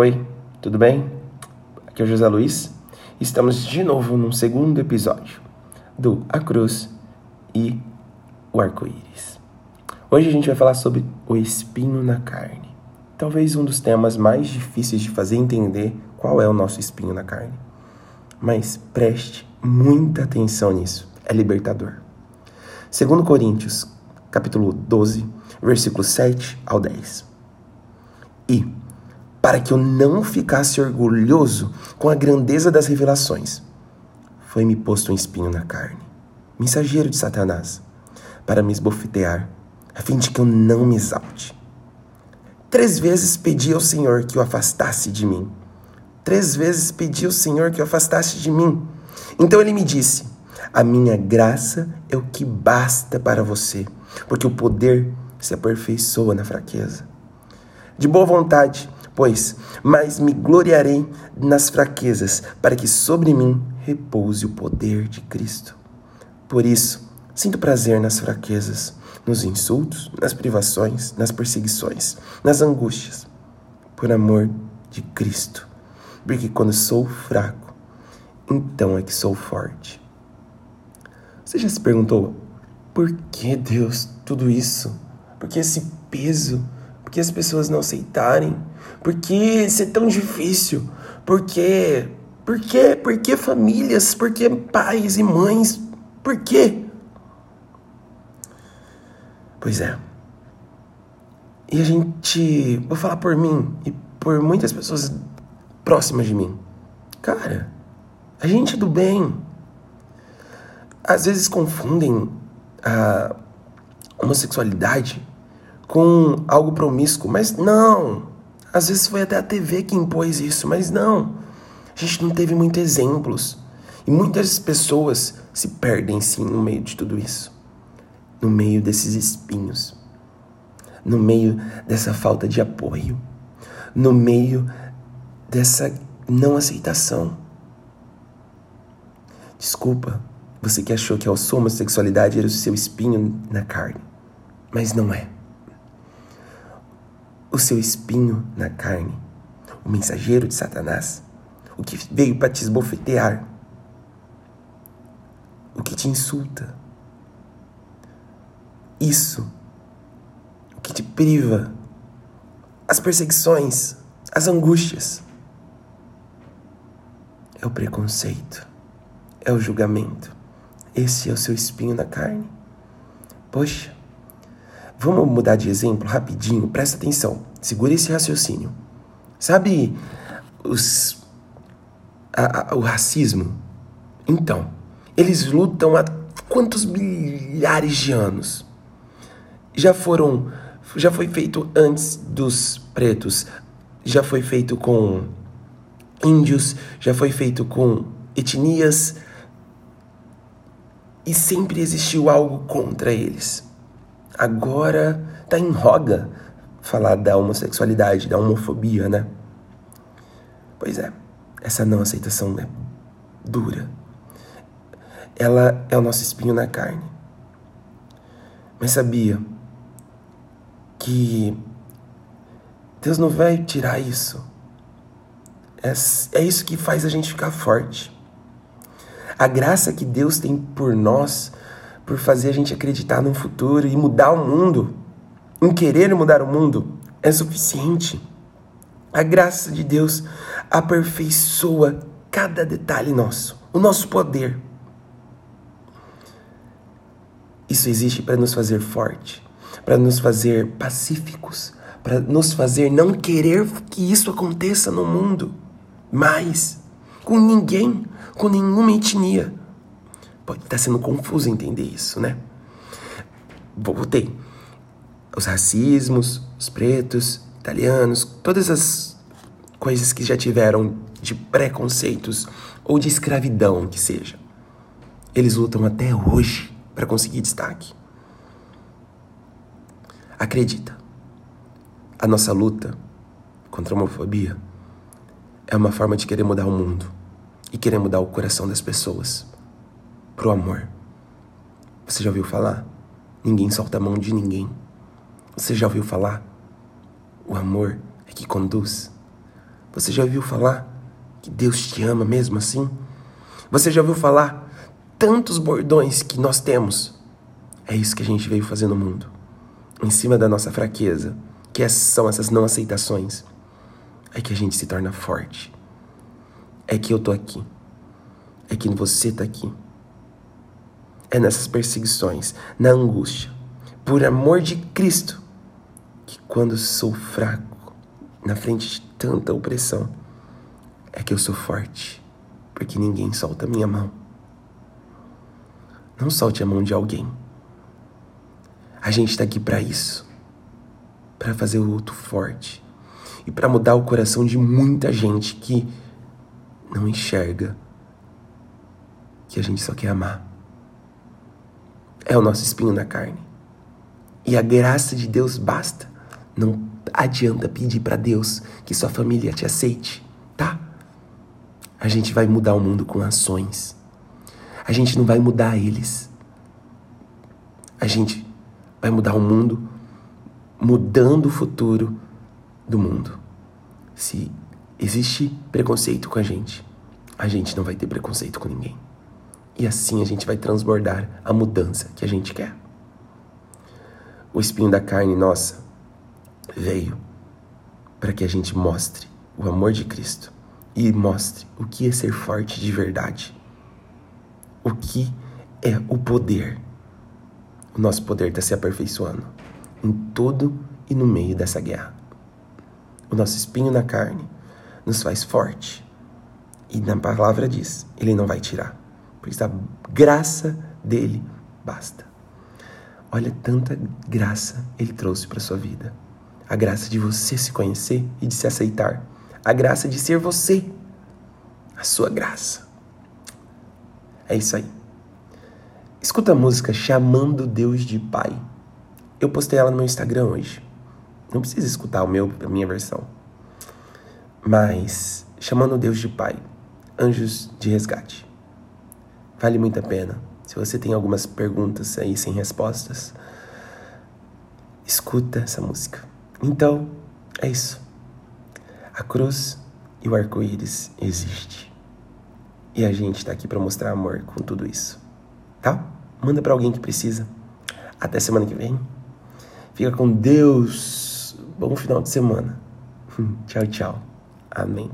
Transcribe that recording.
Oi, tudo bem? Aqui é o José Luiz. Estamos de novo num segundo episódio do A Cruz e o Arco-Íris. Hoje a gente vai falar sobre o espinho na carne. Talvez um dos temas mais difíceis de fazer entender qual é o nosso espinho na carne. Mas preste muita atenção nisso, é libertador. Segundo Coríntios, capítulo 12, versículo 7 ao 10. E, para que eu não ficasse orgulhoso com a grandeza das revelações, foi-me posto um espinho na carne, mensageiro de Satanás, para me esbofetear, a fim de que eu não me exalte. Três vezes pedi ao Senhor que o afastasse de mim. Três vezes pedi ao Senhor que o afastasse de mim. Então ele me disse: A minha graça é o que basta para você, porque o poder se aperfeiçoa na fraqueza. De boa vontade, pois, mas me gloriarei nas fraquezas, para que sobre mim repouse o poder de Cristo. Por isso, sinto prazer nas fraquezas, nos insultos, nas privações, nas perseguições, nas angústias, por amor de Cristo. Porque quando sou fraco, então é que sou forte. Você já se perguntou por que Deus tudo isso? Por que esse peso? Por que as pessoas não aceitarem? Por que isso é tão difícil? Por que? Por? Por que famílias? Por que pais e mães? Por quê? Pois é. E a gente, vou falar por mim e por muitas pessoas próximas de mim. Cara, a gente é do bem. Às vezes confundem a homossexualidade com algo promíscuo, mas não. Às vezes foi até a TV que impôs isso, mas não. A gente não teve muitos exemplos. E muitas pessoas se perdem sim no meio de tudo isso. No meio desses espinhos. No meio dessa falta de apoio. No meio dessa não aceitação. Desculpa, você que achou que a sua homossexualidade era o seu espinho na carne. Mas não é o seu espinho na carne, o mensageiro de Satanás, o que veio para te esbofetear, o que te insulta. Isso, o que te priva, as perseguições, as angústias, é o preconceito, é o julgamento. Esse é o seu espinho na carne. Poxa, Vamos mudar de exemplo rapidinho, presta atenção, segura esse raciocínio. Sabe os, a, a, o racismo? Então, eles lutam há quantos milhares de anos? Já foram, já foi feito antes dos pretos, já foi feito com índios, já foi feito com etnias e sempre existiu algo contra eles agora tá em roga falar da homossexualidade, da homofobia, né? Pois é, essa não aceitação é dura. Ela é o nosso espinho na carne. Mas sabia que Deus não vai tirar isso. É, é isso que faz a gente ficar forte. A graça que Deus tem por nós por fazer a gente acreditar no futuro e mudar o mundo, em querer mudar o mundo, é suficiente. A graça de Deus aperfeiçoa cada detalhe nosso, o nosso poder. Isso existe para nos fazer forte, para nos fazer pacíficos, para nos fazer não querer que isso aconteça no mundo mais, com ninguém, com nenhuma etnia, Pode estar tá sendo confuso entender isso, né? Voltei. Os racismos, os pretos, italianos, todas as coisas que já tiveram de preconceitos ou de escravidão que seja. Eles lutam até hoje para conseguir destaque. Acredita, a nossa luta contra a homofobia é uma forma de querer mudar o mundo e querer mudar o coração das pessoas pro amor. Você já ouviu falar? Ninguém solta a mão de ninguém. Você já ouviu falar? O amor é que conduz. Você já ouviu falar que Deus te ama mesmo assim? Você já ouviu falar tantos bordões que nós temos? É isso que a gente veio fazer no mundo. Em cima da nossa fraqueza, que são essas não aceitações, é que a gente se torna forte. É que eu tô aqui. É que você tá aqui. É nessas perseguições, na angústia, por amor de Cristo, que quando sou fraco, na frente de tanta opressão, é que eu sou forte, porque ninguém solta minha mão. Não solte a mão de alguém. A gente está aqui para isso, para fazer o outro forte e para mudar o coração de muita gente que não enxerga que a gente só quer amar. É o nosso espinho na carne. E a graça de Deus basta. Não adianta pedir para Deus que sua família te aceite, tá? A gente vai mudar o mundo com ações. A gente não vai mudar eles. A gente vai mudar o mundo mudando o futuro do mundo. Se existe preconceito com a gente, a gente não vai ter preconceito com ninguém. E assim a gente vai transbordar a mudança que a gente quer. O espinho da carne nossa veio para que a gente mostre o amor de Cristo e mostre o que é ser forte de verdade. O que é o poder. O nosso poder está se aperfeiçoando em todo e no meio dessa guerra. O nosso espinho na carne nos faz forte. E na palavra diz: Ele não vai tirar. Por isso a graça dele basta. Olha tanta graça ele trouxe para sua vida. A graça de você se conhecer e de se aceitar. A graça de ser você. A sua graça. É isso aí. Escuta a música Chamando Deus de Pai. Eu postei ela no meu Instagram hoje. Não precisa escutar o meu, a minha versão. Mas Chamando Deus de Pai. Anjos de Resgate. Vale muito a pena. Se você tem algumas perguntas aí sem respostas, escuta essa música. Então, é isso. A cruz e o arco-íris existe. E a gente está aqui para mostrar amor com tudo isso. Tá? Manda para alguém que precisa. Até semana que vem. Fica com Deus. Bom final de semana. tchau, tchau. Amém.